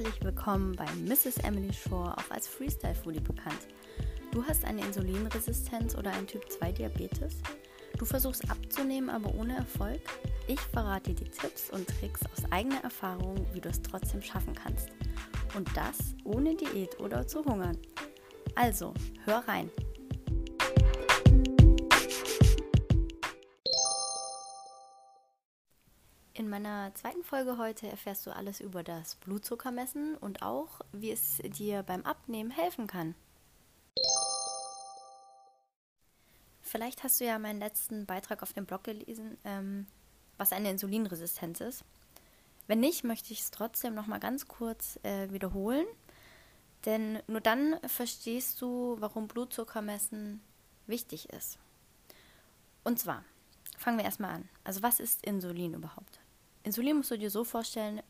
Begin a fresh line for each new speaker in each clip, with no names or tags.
herzlich willkommen bei Mrs. Emily Shore, auch als Freestyle Foodie bekannt. Du hast eine Insulinresistenz oder einen Typ 2 Diabetes? Du versuchst abzunehmen, aber ohne Erfolg? Ich verrate dir die Tipps und Tricks aus eigener Erfahrung, wie du es trotzdem schaffen kannst. Und das ohne Diät oder zu hungern. Also, hör rein. Meiner zweiten Folge heute erfährst du alles über das Blutzuckermessen und auch, wie es dir beim Abnehmen helfen kann. Vielleicht hast du ja meinen letzten Beitrag auf dem Blog gelesen, ähm, was eine Insulinresistenz ist. Wenn nicht, möchte ich es trotzdem noch mal ganz kurz äh, wiederholen, denn nur dann verstehst du, warum Blutzuckermessen wichtig ist. Und zwar fangen wir erstmal an. Also was ist Insulin überhaupt? Insulin musst du dir so vorstellen,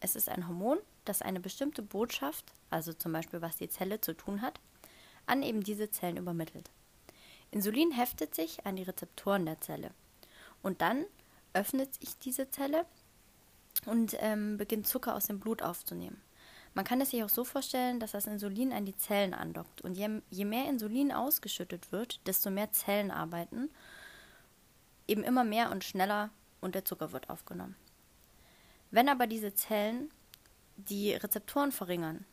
es ist ein Hormon, das eine bestimmte Botschaft, also zum Beispiel was die Zelle zu tun hat, an eben diese Zellen übermittelt. Insulin heftet sich an die Rezeptoren der Zelle und dann öffnet sich diese Zelle und ähm, beginnt Zucker aus dem Blut aufzunehmen. Man kann es sich auch so vorstellen, dass das Insulin an die Zellen andockt und je, je mehr Insulin ausgeschüttet wird, desto mehr Zellen arbeiten, eben immer mehr und schneller und der Zucker wird aufgenommen. Wenn aber diese Zellen die Rezeptoren verringern,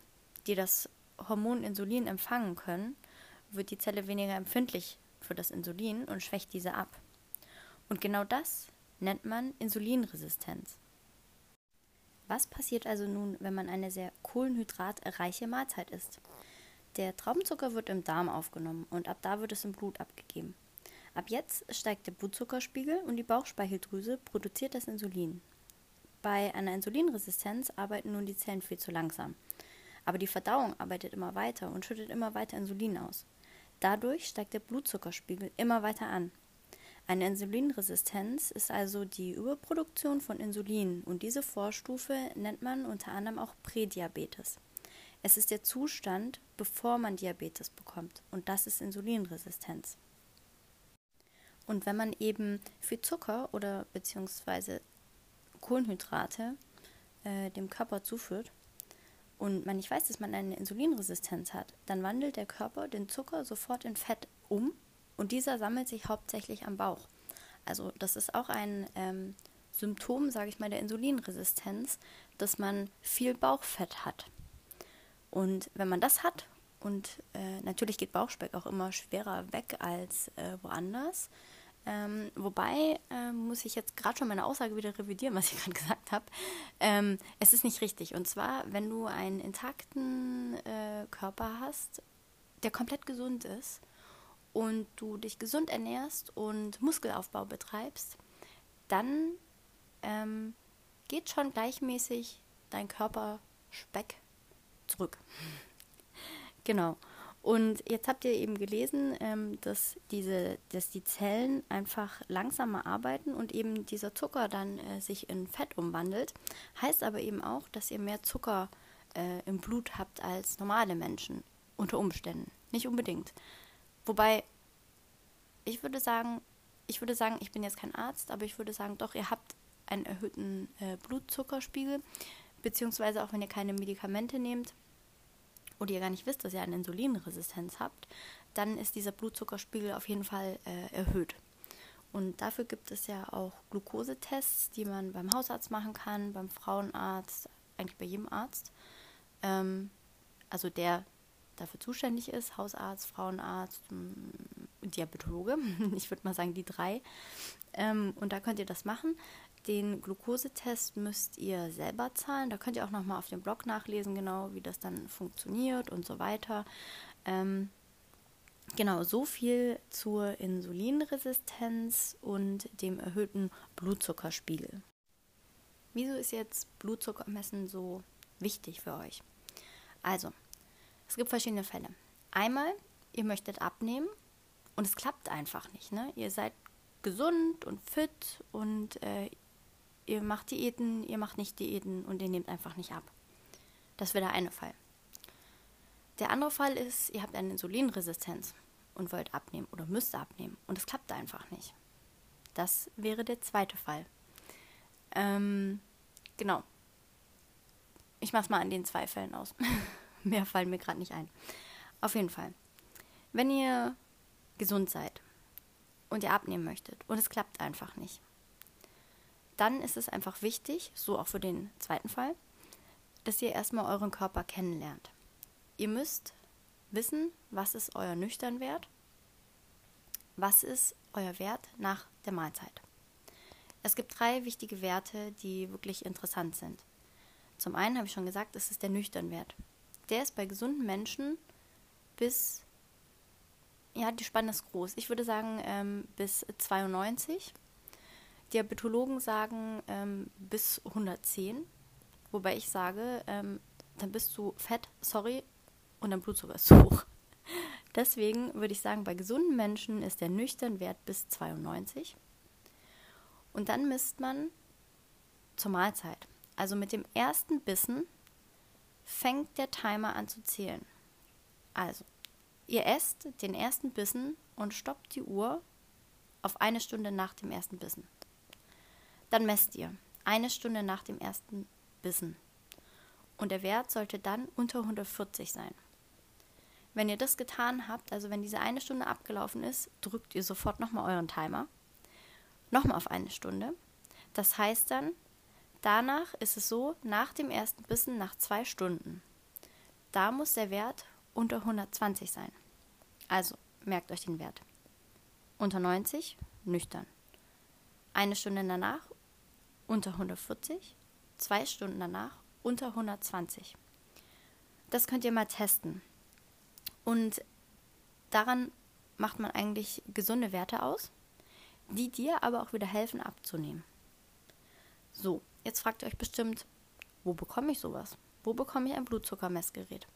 die das Hormon Insulin empfangen können, wird die Zelle weniger empfindlich für das Insulin und schwächt diese ab. Und genau das nennt man Insulinresistenz. Was passiert also nun, wenn man eine sehr kohlenhydratreiche Mahlzeit isst? Der Traubenzucker wird im Darm aufgenommen und ab da wird es im Blut abgegeben. Ab jetzt steigt der Blutzuckerspiegel und die Bauchspeicheldrüse produziert das Insulin. Bei einer Insulinresistenz arbeiten nun die Zellen viel zu langsam. Aber die Verdauung arbeitet immer weiter und schüttet immer weiter Insulin aus. Dadurch steigt der Blutzuckerspiegel immer weiter an. Eine Insulinresistenz ist also die Überproduktion von Insulin und diese Vorstufe nennt man unter anderem auch Prädiabetes. Es ist der Zustand, bevor man Diabetes bekommt und das ist Insulinresistenz. Und wenn man eben viel Zucker oder beziehungsweise Kohlenhydrate äh, dem Körper zuführt und man nicht weiß, dass man eine Insulinresistenz hat, dann wandelt der Körper den Zucker sofort in Fett um und dieser sammelt sich hauptsächlich am Bauch. Also das ist auch ein ähm, Symptom, sage ich mal, der Insulinresistenz, dass man viel Bauchfett hat. Und wenn man das hat, und äh, natürlich geht Bauchspeck auch immer schwerer weg als äh, woanders, ähm, wobei äh, muss ich jetzt gerade schon meine Aussage wieder revidieren, was ich gerade gesagt habe. Ähm, es ist nicht richtig. Und zwar, wenn du einen intakten äh, Körper hast, der komplett gesund ist und du dich gesund ernährst und Muskelaufbau betreibst, dann ähm, geht schon gleichmäßig dein Körper Speck zurück. genau. Und jetzt habt ihr eben gelesen, ähm, dass, diese, dass die Zellen einfach langsamer arbeiten und eben dieser Zucker dann äh, sich in Fett umwandelt. Heißt aber eben auch, dass ihr mehr Zucker äh, im Blut habt als normale Menschen. Unter Umständen. Nicht unbedingt. Wobei, ich würde sagen, ich würde sagen, ich bin jetzt kein Arzt, aber ich würde sagen, doch, ihr habt einen erhöhten äh, Blutzuckerspiegel, beziehungsweise auch wenn ihr keine Medikamente nehmt, oder ihr gar nicht wisst, dass ihr eine Insulinresistenz habt, dann ist dieser Blutzuckerspiegel auf jeden Fall äh, erhöht. Und dafür gibt es ja auch Glukosetests, die man beim Hausarzt machen kann, beim Frauenarzt, eigentlich bei jedem Arzt. Ähm, also der dafür zuständig ist, Hausarzt, Frauenarzt, Diabetologe. Ich würde mal sagen, die drei. Ähm, und da könnt ihr das machen. Den Glukosetest müsst ihr selber zahlen. Da könnt ihr auch nochmal auf dem Blog nachlesen, genau wie das dann funktioniert und so weiter. Ähm, genau, so viel zur Insulinresistenz und dem erhöhten Blutzuckerspiegel. Wieso ist jetzt Blutzuckermessen so wichtig für euch? Also, es gibt verschiedene Fälle. Einmal, ihr möchtet abnehmen und es klappt einfach nicht. Ne? Ihr seid gesund und fit und äh, ihr macht Diäten, ihr macht nicht Diäten und ihr nehmt einfach nicht ab. Das wäre der eine Fall. Der andere Fall ist, ihr habt eine Insulinresistenz und wollt abnehmen oder müsst abnehmen und es klappt einfach nicht. Das wäre der zweite Fall. Ähm, genau. ich mache es mal an den zwei Fällen aus. Mehr fallen mir gerade nicht ein. Auf jeden Fall. Wenn ihr gesund seid und ihr abnehmen möchtet und es klappt einfach nicht, dann ist es einfach wichtig, so auch für den zweiten Fall, dass ihr erstmal euren Körper kennenlernt. Ihr müsst wissen, was ist euer Nüchternwert, was ist euer Wert nach der Mahlzeit. Es gibt drei wichtige Werte, die wirklich interessant sind. Zum einen habe ich schon gesagt, es ist der Nüchternwert. Der ist bei gesunden Menschen bis, ja, die Spanne ist groß. Ich würde sagen ähm, bis 92. Diabetologen sagen ähm, bis 110. Wobei ich sage, ähm, dann bist du fett, sorry, und dein Blutzucker ist hoch. Deswegen würde ich sagen, bei gesunden Menschen ist der nüchtern Wert bis 92. Und dann misst man zur Mahlzeit. Also mit dem ersten Bissen fängt der Timer an zu zählen. Also, ihr esst den ersten Bissen und stoppt die Uhr auf eine Stunde nach dem ersten Bissen. Dann messt ihr eine Stunde nach dem ersten Bissen. Und der Wert sollte dann unter 140 sein. Wenn ihr das getan habt, also wenn diese eine Stunde abgelaufen ist, drückt ihr sofort nochmal euren Timer. Nochmal auf eine Stunde. Das heißt dann, danach ist es so, nach dem ersten Bissen, nach zwei Stunden, da muss der Wert unter 120 sein. Also merkt euch den Wert. Unter 90, nüchtern. Eine Stunde danach unter 140, zwei Stunden danach unter 120. Das könnt ihr mal testen. Und daran macht man eigentlich gesunde Werte aus, die dir aber auch wieder helfen abzunehmen. So, jetzt fragt ihr euch bestimmt, wo bekomme ich sowas? Wo bekomme ich ein Blutzuckermessgerät?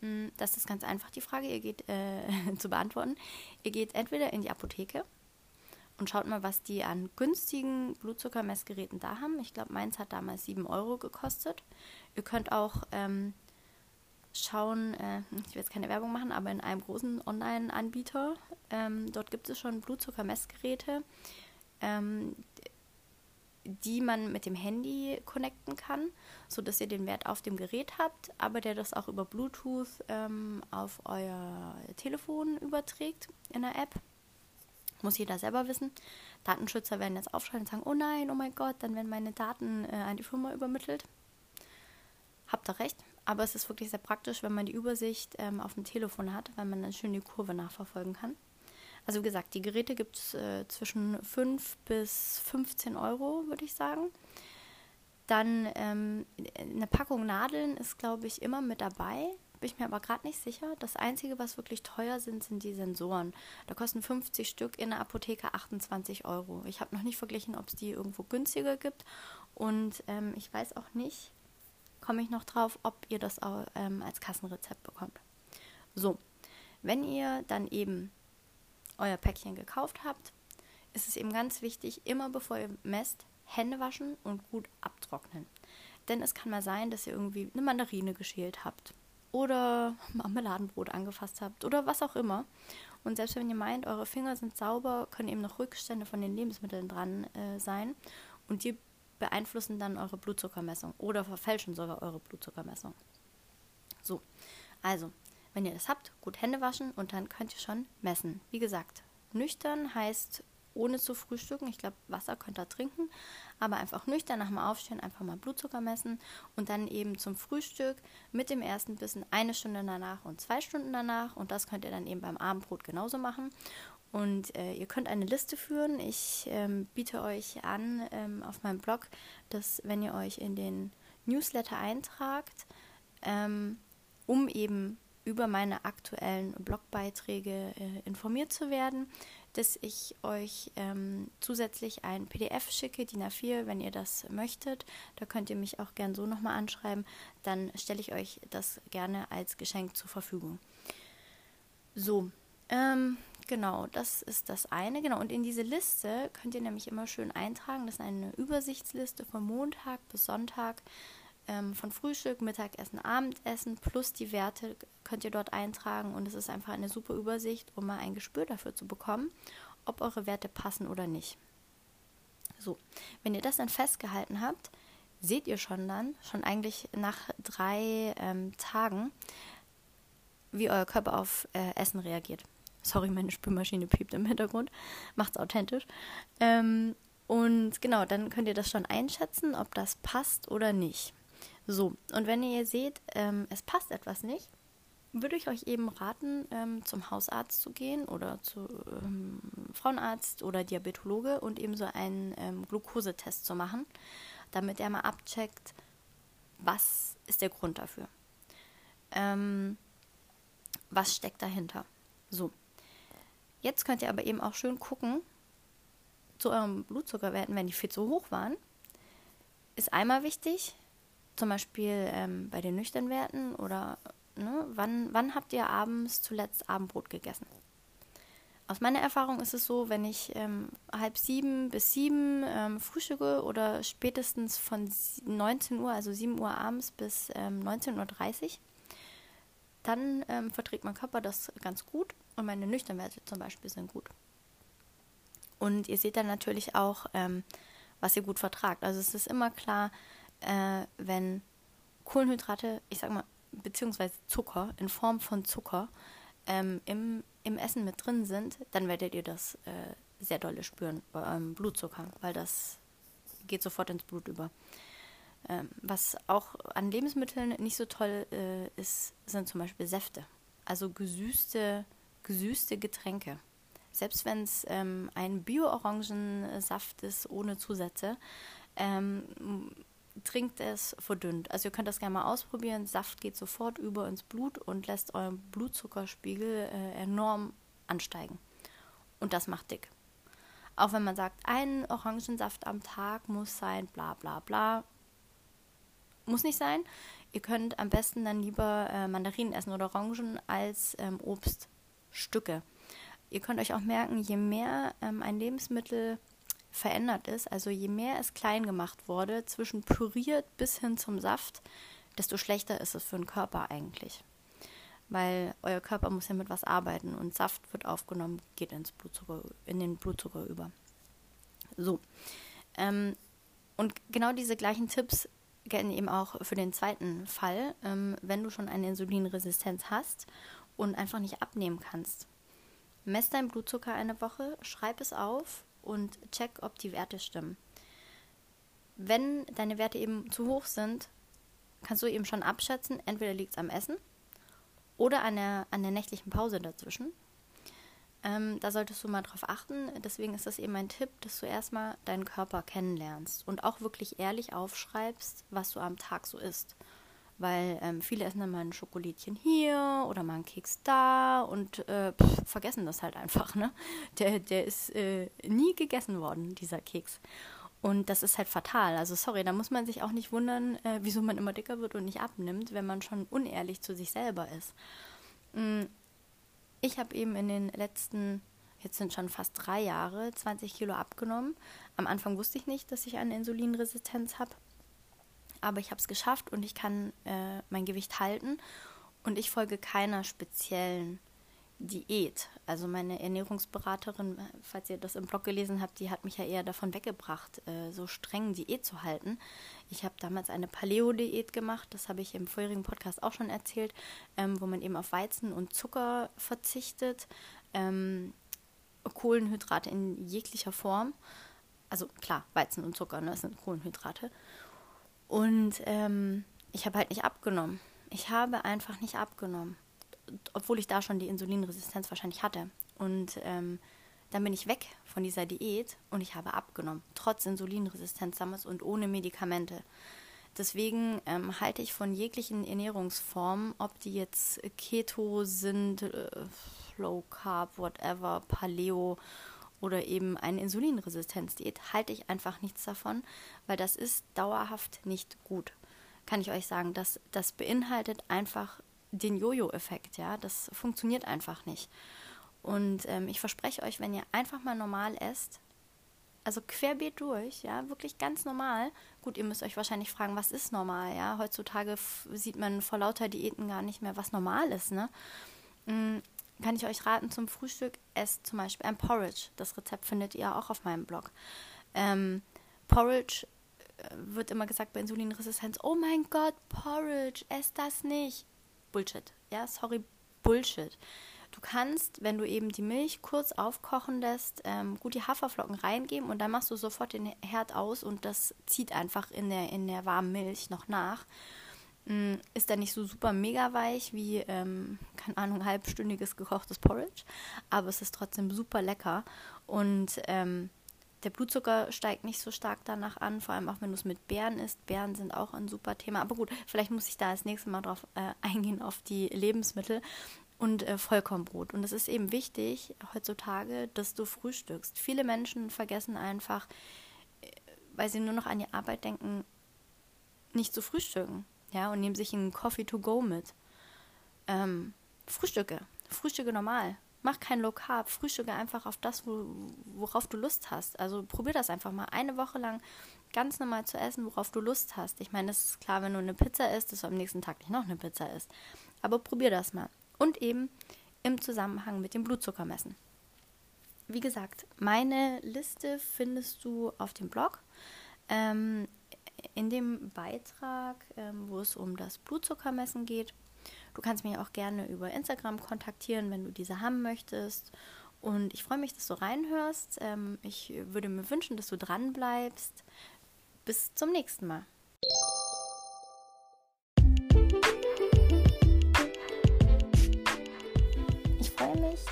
Hm, das ist ganz einfach die Frage, ihr geht äh, zu beantworten. Ihr geht entweder in die Apotheke und schaut mal, was die an günstigen Blutzuckermessgeräten da haben. Ich glaube, meins hat damals 7 Euro gekostet. Ihr könnt auch ähm, schauen, äh, ich will jetzt keine Werbung machen, aber in einem großen Online-Anbieter, ähm, dort gibt es schon Blutzuckermessgeräte, ähm, die man mit dem Handy connecten kann, sodass ihr den Wert auf dem Gerät habt, aber der das auch über Bluetooth ähm, auf euer Telefon überträgt in der App. Muss jeder selber wissen. Datenschützer werden jetzt aufschreien und sagen, oh nein, oh mein Gott, dann werden meine Daten äh, an die Firma übermittelt. Habt ihr recht, aber es ist wirklich sehr praktisch, wenn man die Übersicht ähm, auf dem Telefon hat, weil man dann schön die Kurve nachverfolgen kann. Also wie gesagt, die Geräte gibt es äh, zwischen 5 bis 15 Euro, würde ich sagen. Dann ähm, eine Packung Nadeln ist, glaube ich, immer mit dabei. Bin ich mir aber gerade nicht sicher. Das Einzige, was wirklich teuer sind, sind die Sensoren. Da kosten 50 Stück in der Apotheke 28 Euro. Ich habe noch nicht verglichen, ob es die irgendwo günstiger gibt. Und ähm, ich weiß auch nicht, komme ich noch drauf, ob ihr das auch, ähm, als Kassenrezept bekommt. So, wenn ihr dann eben euer Päckchen gekauft habt, ist es eben ganz wichtig, immer bevor ihr messt, Hände waschen und gut abtrocknen. Denn es kann mal sein, dass ihr irgendwie eine Mandarine geschält habt oder Marmeladenbrot angefasst habt oder was auch immer. Und selbst wenn ihr meint, eure Finger sind sauber, können eben noch Rückstände von den Lebensmitteln dran äh, sein. Und die beeinflussen dann eure Blutzuckermessung oder verfälschen sogar eure Blutzuckermessung. So, also, wenn ihr das habt, gut Hände waschen und dann könnt ihr schon messen. Wie gesagt, nüchtern heißt ohne zu frühstücken. Ich glaube, Wasser könnt ihr trinken, aber einfach nüchtern nach dem Aufstehen einfach mal Blutzucker messen und dann eben zum Frühstück mit dem ersten Bissen eine Stunde danach und zwei Stunden danach und das könnt ihr dann eben beim Abendbrot genauso machen. Und äh, ihr könnt eine Liste führen. Ich ähm, biete euch an ähm, auf meinem Blog, dass wenn ihr euch in den Newsletter eintragt, ähm, um eben über meine aktuellen Blogbeiträge äh, informiert zu werden, dass ich euch ähm, zusätzlich ein PDF schicke, DIN A4, wenn ihr das möchtet. Da könnt ihr mich auch gern so nochmal anschreiben. Dann stelle ich euch das gerne als Geschenk zur Verfügung. So, ähm, genau, das ist das eine. Genau, und in diese Liste könnt ihr nämlich immer schön eintragen. Das ist eine Übersichtsliste von Montag bis Sonntag ähm, von Frühstück, Mittagessen, Abendessen plus die Werte könnt ihr dort eintragen und es ist einfach eine super Übersicht, um mal ein Gespür dafür zu bekommen, ob eure Werte passen oder nicht. So, wenn ihr das dann festgehalten habt, seht ihr schon dann, schon eigentlich nach drei ähm, Tagen, wie euer Körper auf äh, Essen reagiert. Sorry, meine Spülmaschine piept im Hintergrund. Macht's authentisch. Ähm, und genau, dann könnt ihr das schon einschätzen, ob das passt oder nicht. So, und wenn ihr seht, ähm, es passt etwas nicht, würde ich euch eben raten, ähm, zum Hausarzt zu gehen oder zu ähm, Frauenarzt oder Diabetologe und eben so einen ähm, Glukosetest zu machen, damit er mal abcheckt, was ist der Grund dafür. Ähm, was steckt dahinter? So. Jetzt könnt ihr aber eben auch schön gucken, zu euren Blutzuckerwerten, wenn die viel zu hoch waren, ist einmal wichtig, zum Beispiel ähm, bei den nüchternen Werten oder ne, wann, wann habt ihr abends zuletzt Abendbrot gegessen? Aus meiner Erfahrung ist es so, wenn ich ähm, halb sieben bis sieben ähm, frühstücke oder spätestens von 19 Uhr, also 7 Uhr abends bis ähm, 19.30 Uhr, dann ähm, verträgt mein Körper das ganz gut und meine Nüchternwerte zum Beispiel sind gut. Und ihr seht dann natürlich auch, ähm, was ihr gut vertragt. Also es ist immer klar, äh, wenn Kohlenhydrate, ich sag mal, beziehungsweise Zucker in Form von Zucker ähm, im im Essen mit drin sind, dann werdet ihr das äh, sehr dolle spüren bei eurem Blutzucker, weil das geht sofort ins Blut über. Ähm, was auch an Lebensmitteln nicht so toll äh, ist, sind zum Beispiel Säfte. Also gesüßte, gesüßte Getränke. Selbst wenn es ähm, ein Bio-Orangensaft ist ohne Zusätze, ähm, trinkt es verdünnt. Also ihr könnt das gerne mal ausprobieren. Saft geht sofort über ins Blut und lässt euren Blutzuckerspiegel äh, enorm ansteigen. Und das macht dick. Auch wenn man sagt, ein Orangensaft am Tag muss sein, bla bla bla. Muss nicht sein. Ihr könnt am besten dann lieber äh, Mandarinen essen oder Orangen als ähm, Obststücke. Ihr könnt euch auch merken, je mehr ähm, ein Lebensmittel verändert ist, also je mehr es klein gemacht wurde, zwischen püriert bis hin zum Saft, desto schlechter ist es für den Körper eigentlich. Weil euer Körper muss ja mit was arbeiten und Saft wird aufgenommen, geht ins Blutzucker, in den Blutzucker über. So. Ähm, und genau diese gleichen Tipps gelten eben auch für den zweiten Fall, ähm, wenn du schon eine Insulinresistenz hast und einfach nicht abnehmen kannst. Mess deinen Blutzucker eine Woche, schreib es auf und check, ob die Werte stimmen. Wenn deine Werte eben zu hoch sind, kannst du eben schon abschätzen, entweder liegt es am Essen oder an der, an der nächtlichen Pause dazwischen. Ähm, da solltest du mal drauf achten. Deswegen ist das eben mein Tipp, dass du erstmal deinen Körper kennenlernst und auch wirklich ehrlich aufschreibst, was du am Tag so isst weil ähm, viele essen dann mal ein Schokolädchen hier oder mal einen Keks da und äh, pff, vergessen das halt einfach. Ne? Der, der ist äh, nie gegessen worden, dieser Keks. Und das ist halt fatal. Also sorry, da muss man sich auch nicht wundern, äh, wieso man immer dicker wird und nicht abnimmt, wenn man schon unehrlich zu sich selber ist. Mm, ich habe eben in den letzten, jetzt sind schon fast drei Jahre, 20 Kilo abgenommen. Am Anfang wusste ich nicht, dass ich eine Insulinresistenz habe aber ich habe es geschafft und ich kann äh, mein Gewicht halten und ich folge keiner speziellen Diät. Also meine Ernährungsberaterin, falls ihr das im Blog gelesen habt, die hat mich ja eher davon weggebracht, äh, so streng Diät zu halten. Ich habe damals eine Paleo-Diät gemacht, das habe ich im vorherigen Podcast auch schon erzählt, ähm, wo man eben auf Weizen und Zucker verzichtet, ähm, Kohlenhydrate in jeglicher Form. Also klar, Weizen und Zucker, ne, das sind Kohlenhydrate. Und ähm, ich habe halt nicht abgenommen. Ich habe einfach nicht abgenommen. Obwohl ich da schon die Insulinresistenz wahrscheinlich hatte. Und ähm, dann bin ich weg von dieser Diät und ich habe abgenommen. Trotz Insulinresistenz damals und ohne Medikamente. Deswegen ähm, halte ich von jeglichen Ernährungsformen, ob die jetzt Keto sind, äh, Low Carb, whatever, Paleo oder eben eine Insulinresistenzdiät, halte ich einfach nichts davon, weil das ist dauerhaft nicht gut. Kann ich euch sagen, das, das beinhaltet einfach den Jojo-Effekt, ja, das funktioniert einfach nicht. Und ähm, ich verspreche euch, wenn ihr einfach mal normal esst, also querbeet durch, ja, wirklich ganz normal. Gut, ihr müsst euch wahrscheinlich fragen, was ist normal, ja? Heutzutage sieht man vor lauter Diäten gar nicht mehr, was normal ist, ne? Kann ich euch raten, zum Frühstück esst zum Beispiel ein Porridge. Das Rezept findet ihr auch auf meinem Blog. Ähm, Porridge wird immer gesagt bei Insulinresistenz, oh mein Gott, Porridge, ess das nicht. Bullshit. Ja, sorry, Bullshit. Du kannst, wenn du eben die Milch kurz aufkochen lässt, ähm, gut die Haferflocken reingeben und dann machst du sofort den Herd aus und das zieht einfach in der, in der warmen Milch noch nach. Mm, ist dann nicht so super mega weich wie, ähm, keine Ahnung, halbstündiges gekochtes Porridge, aber es ist trotzdem super lecker und ähm, der Blutzucker steigt nicht so stark danach an, vor allem auch wenn du es mit Beeren isst. Beeren sind auch ein super Thema. Aber gut, vielleicht muss ich da das nächste Mal drauf äh, eingehen, auf die Lebensmittel und äh, Vollkornbrot. Und es ist eben wichtig heutzutage, dass du frühstückst. Viele Menschen vergessen einfach, äh, weil sie nur noch an die Arbeit denken, nicht zu frühstücken. Ja, und nehmen sich einen Coffee to go mit. Ähm, Frühstücke. Frühstücke normal. Mach kein Low Carb. Frühstücke einfach auf das, wo, worauf du Lust hast. Also probier das einfach mal eine Woche lang ganz normal zu essen, worauf du Lust hast. Ich meine, es ist klar, wenn du eine Pizza isst, dass du am nächsten Tag nicht noch eine Pizza isst. Aber probier das mal und eben im Zusammenhang mit dem Blutzuckermessen. Wie gesagt, meine Liste findest du auf dem Blog. Ähm, in dem Beitrag, ähm, wo es um das Blutzuckermessen geht. Du kannst mich auch gerne über Instagram kontaktieren, wenn du diese haben möchtest. Und ich freue mich, dass du reinhörst. Ähm, ich würde mir wünschen, dass du dran bleibst. Bis zum nächsten Mal.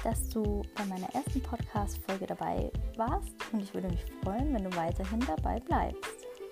dass du bei meiner ersten Podcast-Folge dabei warst und ich würde mich freuen, wenn du weiterhin dabei bleibst.